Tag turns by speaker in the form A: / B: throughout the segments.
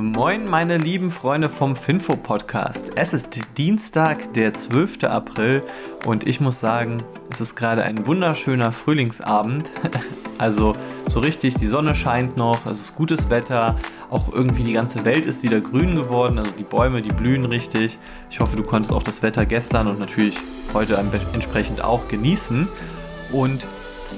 A: Moin, meine lieben Freunde vom Finfo Podcast. Es ist Dienstag, der 12. April und ich muss sagen, es ist gerade ein wunderschöner Frühlingsabend. Also so richtig, die Sonne scheint noch, es ist gutes Wetter, auch irgendwie die ganze Welt ist wieder grün geworden, also die Bäume, die blühen richtig. Ich hoffe, du konntest auch das Wetter gestern und natürlich heute entsprechend auch genießen. Und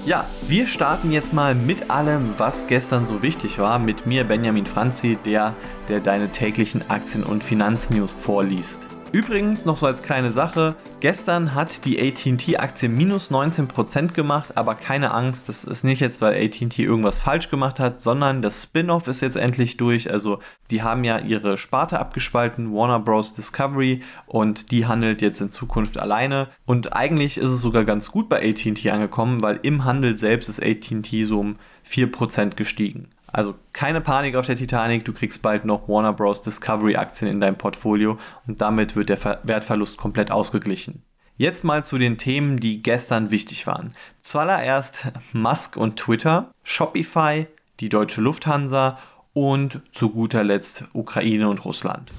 A: ja, wir starten jetzt mal mit allem, was gestern so wichtig war, mit mir Benjamin Franzi, der, der deine täglichen Aktien- und Finanznews vorliest. Übrigens noch so als kleine Sache, gestern hat die AT&T-Aktie minus 19% gemacht, aber keine Angst, das ist nicht jetzt, weil AT&T irgendwas falsch gemacht hat, sondern das Spin-off ist jetzt endlich durch. Also die haben ja ihre Sparte abgespalten, Warner Bros. Discovery, und die handelt jetzt in Zukunft alleine. Und eigentlich ist es sogar ganz gut bei AT&T angekommen, weil im Handel selbst ist AT&T so um 4% gestiegen. Also keine Panik auf der Titanic, du kriegst bald noch Warner Bros. Discovery Aktien in deinem Portfolio und damit wird der Ver Wertverlust komplett ausgeglichen. Jetzt mal zu den Themen, die gestern wichtig waren. Zuallererst Musk und Twitter, Shopify, die deutsche Lufthansa und zu guter Letzt Ukraine und Russland.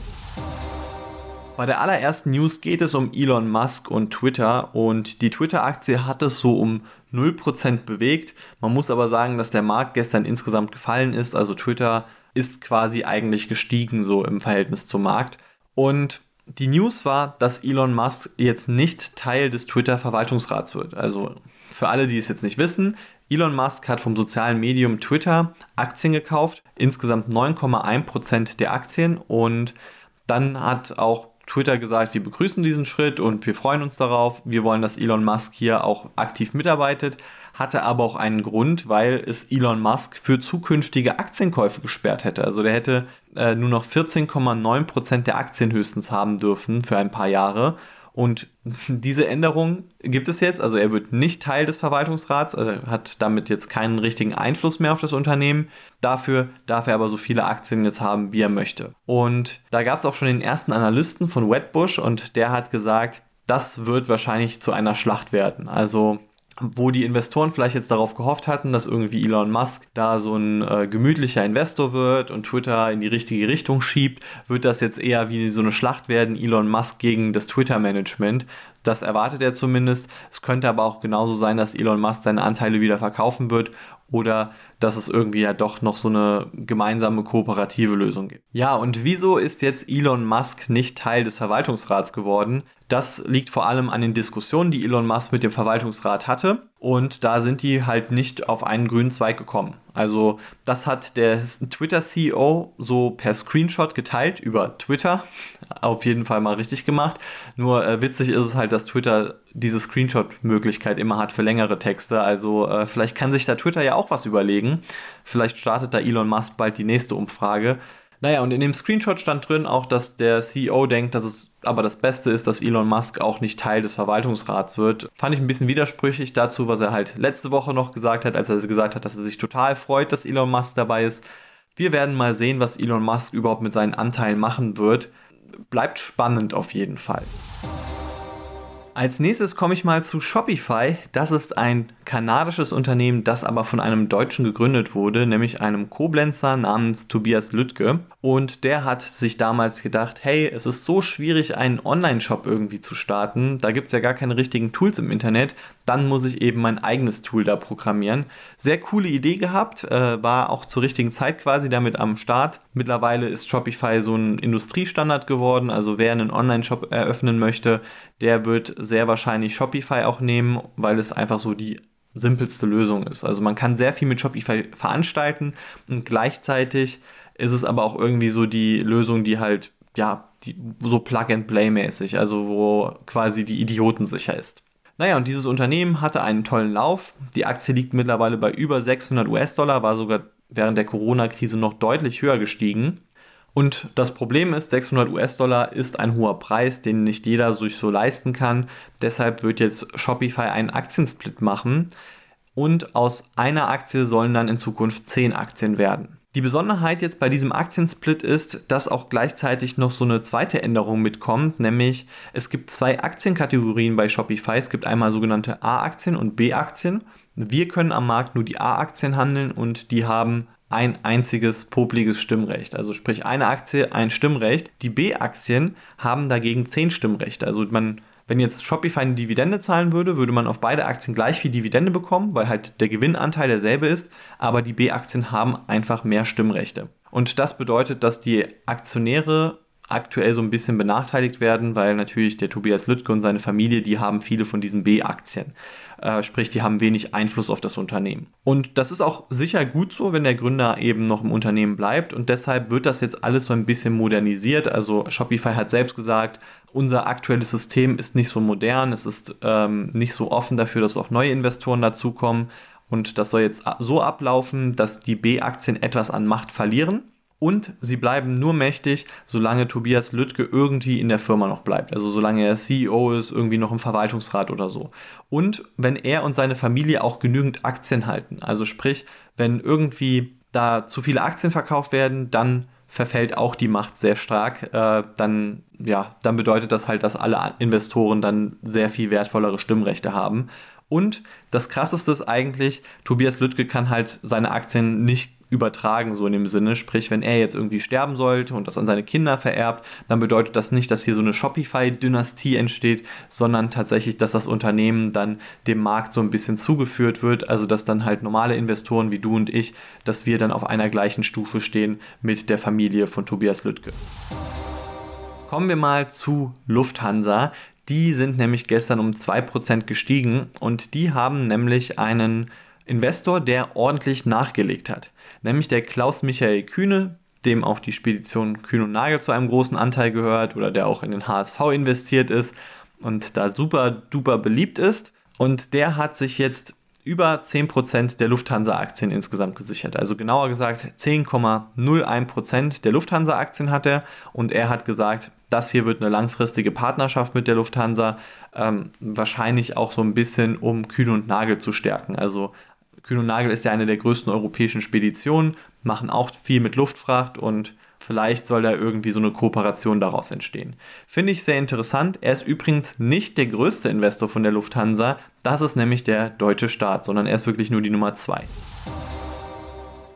A: Bei der allerersten News geht es um Elon Musk und Twitter und die Twitter-Aktie hat es so um 0% bewegt. Man muss aber sagen, dass der Markt gestern insgesamt gefallen ist. Also Twitter ist quasi eigentlich gestiegen so im Verhältnis zum Markt. Und die News war, dass Elon Musk jetzt nicht Teil des Twitter-Verwaltungsrats wird. Also für alle, die es jetzt nicht wissen, Elon Musk hat vom sozialen Medium Twitter Aktien gekauft, insgesamt 9,1% der Aktien und dann hat auch Twitter gesagt, wir begrüßen diesen Schritt und wir freuen uns darauf. Wir wollen, dass Elon Musk hier auch aktiv mitarbeitet. Hatte aber auch einen Grund, weil es Elon Musk für zukünftige Aktienkäufe gesperrt hätte. Also der hätte äh, nur noch 14,9% der Aktien höchstens haben dürfen für ein paar Jahre. Und diese Änderung gibt es jetzt. Also er wird nicht Teil des Verwaltungsrats, also hat damit jetzt keinen richtigen Einfluss mehr auf das Unternehmen. Dafür darf er aber so viele Aktien jetzt haben, wie er möchte. Und da gab es auch schon den ersten Analysten von Wedbush und der hat gesagt, das wird wahrscheinlich zu einer Schlacht werden. Also wo die Investoren vielleicht jetzt darauf gehofft hatten, dass irgendwie Elon Musk da so ein äh, gemütlicher Investor wird und Twitter in die richtige Richtung schiebt, wird das jetzt eher wie so eine Schlacht werden, Elon Musk gegen das Twitter-Management. Das erwartet er zumindest. Es könnte aber auch genauso sein, dass Elon Musk seine Anteile wieder verkaufen wird oder dass es irgendwie ja doch noch so eine gemeinsame kooperative Lösung gibt. Ja, und wieso ist jetzt Elon Musk nicht Teil des Verwaltungsrats geworden? Das liegt vor allem an den Diskussionen, die Elon Musk mit dem Verwaltungsrat hatte. Und da sind die halt nicht auf einen grünen Zweig gekommen. Also das hat der Twitter-CEO so per Screenshot geteilt über Twitter. Auf jeden Fall mal richtig gemacht. Nur äh, witzig ist es halt, dass Twitter diese Screenshot-Möglichkeit immer hat für längere Texte. Also äh, vielleicht kann sich da Twitter ja auch was überlegen. Vielleicht startet da Elon Musk bald die nächste Umfrage. Naja, und in dem Screenshot stand drin auch, dass der CEO denkt, dass es aber das Beste ist, dass Elon Musk auch nicht Teil des Verwaltungsrats wird. Fand ich ein bisschen widersprüchlich dazu, was er halt letzte Woche noch gesagt hat, als er gesagt hat, dass er sich total freut, dass Elon Musk dabei ist. Wir werden mal sehen, was Elon Musk überhaupt mit seinen Anteilen machen wird. Bleibt spannend auf jeden Fall. Als nächstes komme ich mal zu Shopify. Das ist ein kanadisches Unternehmen, das aber von einem Deutschen gegründet wurde, nämlich einem Koblenzer namens Tobias Lüttke. Und der hat sich damals gedacht, hey, es ist so schwierig, einen Online-Shop irgendwie zu starten. Da gibt es ja gar keine richtigen Tools im Internet. Dann muss ich eben mein eigenes Tool da programmieren. Sehr coole Idee gehabt, äh, war auch zur richtigen Zeit quasi damit am Start. Mittlerweile ist Shopify so ein Industriestandard geworden. Also wer einen Online-Shop eröffnen möchte, der wird sehr wahrscheinlich Shopify auch nehmen, weil es einfach so die simpelste Lösung ist. Also man kann sehr viel mit Shopify veranstalten und gleichzeitig ist es aber auch irgendwie so die Lösung, die halt, ja, die, so Plug-and-Play-mäßig, also wo quasi die Idioten sicher ist. Naja, und dieses Unternehmen hatte einen tollen Lauf. Die Aktie liegt mittlerweile bei über 600 US-Dollar, war sogar während der Corona-Krise noch deutlich höher gestiegen. Und das Problem ist, 600 US-Dollar ist ein hoher Preis, den nicht jeder sich so leisten kann. Deshalb wird jetzt Shopify einen Aktiensplit machen und aus einer Aktie sollen dann in Zukunft 10 Aktien werden. Die Besonderheit jetzt bei diesem Aktiensplit ist, dass auch gleichzeitig noch so eine zweite Änderung mitkommt, nämlich es gibt zwei Aktienkategorien bei Shopify. Es gibt einmal sogenannte A-Aktien und B-Aktien. Wir können am Markt nur die A-Aktien handeln und die haben ein einziges popliges Stimmrecht. Also sprich eine Aktie, ein Stimmrecht. Die B-Aktien haben dagegen zehn Stimmrechte. Also man wenn jetzt Shopify eine Dividende zahlen würde, würde man auf beide Aktien gleich viel Dividende bekommen, weil halt der Gewinnanteil derselbe ist, aber die B-Aktien haben einfach mehr Stimmrechte. Und das bedeutet, dass die Aktionäre aktuell so ein bisschen benachteiligt werden, weil natürlich der Tobias Lüttke und seine Familie, die haben viele von diesen B-Aktien. Äh, sprich, die haben wenig Einfluss auf das Unternehmen. Und das ist auch sicher gut so, wenn der Gründer eben noch im Unternehmen bleibt. Und deshalb wird das jetzt alles so ein bisschen modernisiert. Also Shopify hat selbst gesagt, unser aktuelles System ist nicht so modern, es ist ähm, nicht so offen dafür, dass auch neue Investoren dazukommen. Und das soll jetzt so ablaufen, dass die B-Aktien etwas an Macht verlieren und sie bleiben nur mächtig, solange Tobias Lüttke irgendwie in der Firma noch bleibt. Also solange er CEO ist, irgendwie noch im Verwaltungsrat oder so. Und wenn er und seine Familie auch genügend Aktien halten. Also sprich, wenn irgendwie da zu viele Aktien verkauft werden, dann verfällt auch die Macht sehr stark. Äh, dann, ja, dann bedeutet das halt, dass alle Investoren dann sehr viel wertvollere Stimmrechte haben. Und das Krasseste ist eigentlich, Tobias Lüttke kann halt seine Aktien nicht übertragen, so in dem Sinne. Sprich, wenn er jetzt irgendwie sterben sollte und das an seine Kinder vererbt, dann bedeutet das nicht, dass hier so eine Shopify-Dynastie entsteht, sondern tatsächlich, dass das Unternehmen dann dem Markt so ein bisschen zugeführt wird. Also, dass dann halt normale Investoren wie du und ich, dass wir dann auf einer gleichen Stufe stehen mit der Familie von Tobias Lüttke. Kommen wir mal zu Lufthansa. Die sind nämlich gestern um 2% gestiegen und die haben nämlich einen Investor, der ordentlich nachgelegt hat nämlich der Klaus Michael Kühne, dem auch die Spedition Kühn und Nagel zu einem großen Anteil gehört oder der auch in den HSV investiert ist und da super duper beliebt ist. Und der hat sich jetzt über 10% der Lufthansa-Aktien insgesamt gesichert. Also genauer gesagt 10,01% der Lufthansa-Aktien hat er und er hat gesagt, das hier wird eine langfristige Partnerschaft mit der Lufthansa, ähm, wahrscheinlich auch so ein bisschen, um Kühn und Nagel zu stärken. Also Kühn und Nagel ist ja eine der größten europäischen Speditionen, machen auch viel mit Luftfracht und vielleicht soll da irgendwie so eine Kooperation daraus entstehen. Finde ich sehr interessant. Er ist übrigens nicht der größte Investor von der Lufthansa, das ist nämlich der deutsche Staat, sondern er ist wirklich nur die Nummer zwei.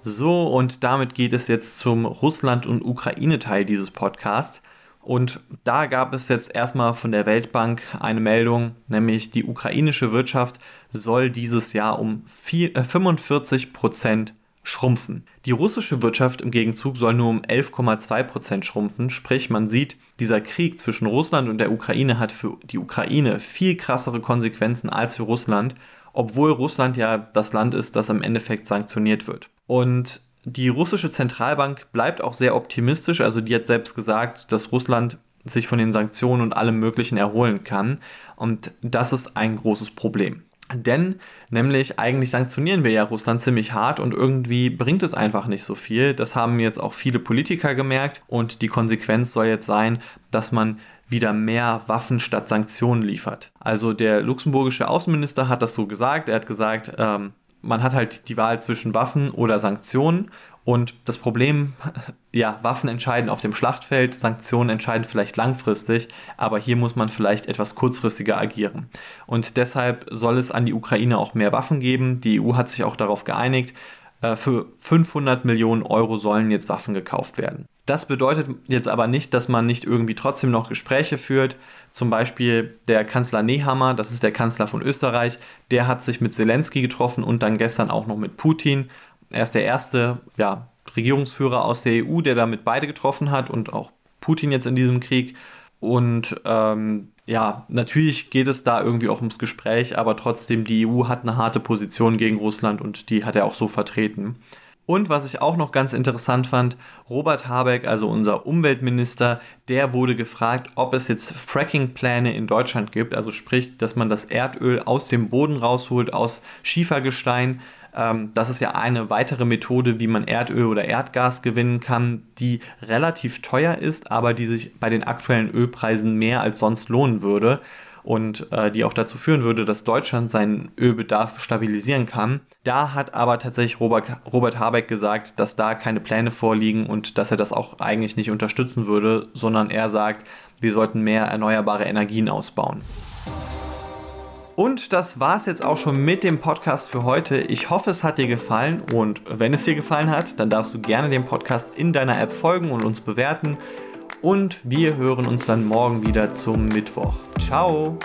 A: So, und damit geht es jetzt zum Russland- und Ukraine-Teil dieses Podcasts. Und da gab es jetzt erstmal von der Weltbank eine Meldung, nämlich die ukrainische Wirtschaft soll dieses Jahr um 4, äh, 45 Prozent schrumpfen. Die russische Wirtschaft im Gegenzug soll nur um 11,2 Prozent schrumpfen. Sprich, man sieht, dieser Krieg zwischen Russland und der Ukraine hat für die Ukraine viel krassere Konsequenzen als für Russland, obwohl Russland ja das Land ist, das im Endeffekt sanktioniert wird. Und die russische Zentralbank bleibt auch sehr optimistisch. Also die hat selbst gesagt, dass Russland sich von den Sanktionen und allem Möglichen erholen kann. Und das ist ein großes Problem. Denn nämlich eigentlich sanktionieren wir ja Russland ziemlich hart und irgendwie bringt es einfach nicht so viel. Das haben jetzt auch viele Politiker gemerkt und die Konsequenz soll jetzt sein, dass man wieder mehr Waffen statt Sanktionen liefert. Also der luxemburgische Außenminister hat das so gesagt. Er hat gesagt, ähm, man hat halt die Wahl zwischen Waffen oder Sanktionen. Und das Problem, ja, Waffen entscheiden auf dem Schlachtfeld, Sanktionen entscheiden vielleicht langfristig, aber hier muss man vielleicht etwas kurzfristiger agieren. Und deshalb soll es an die Ukraine auch mehr Waffen geben. Die EU hat sich auch darauf geeinigt. Äh, für 500 Millionen Euro sollen jetzt Waffen gekauft werden. Das bedeutet jetzt aber nicht, dass man nicht irgendwie trotzdem noch Gespräche führt. Zum Beispiel der Kanzler Nehammer, das ist der Kanzler von Österreich, der hat sich mit Zelensky getroffen und dann gestern auch noch mit Putin. Er ist der erste ja, Regierungsführer aus der EU, der damit beide getroffen hat und auch Putin jetzt in diesem Krieg. Und ähm, ja, natürlich geht es da irgendwie auch ums Gespräch, aber trotzdem, die EU hat eine harte Position gegen Russland und die hat er auch so vertreten. Und was ich auch noch ganz interessant fand, Robert Habeck, also unser Umweltminister, der wurde gefragt, ob es jetzt Fracking-Pläne in Deutschland gibt. Also sprich, dass man das Erdöl aus dem Boden rausholt, aus Schiefergestein. Ähm, das ist ja eine weitere Methode, wie man Erdöl oder Erdgas gewinnen kann, die relativ teuer ist, aber die sich bei den aktuellen Ölpreisen mehr als sonst lohnen würde und äh, die auch dazu führen würde, dass Deutschland seinen Ölbedarf stabilisieren kann. Da hat aber tatsächlich Robert, Robert Habeck gesagt, dass da keine Pläne vorliegen und dass er das auch eigentlich nicht unterstützen würde, sondern er sagt, wir sollten mehr erneuerbare Energien ausbauen. Und das war es jetzt auch schon mit dem Podcast für heute. Ich hoffe, es hat dir gefallen und wenn es dir gefallen hat, dann darfst du gerne dem Podcast in deiner App folgen und uns bewerten. Und wir hören uns dann morgen wieder zum Mittwoch. Ciao!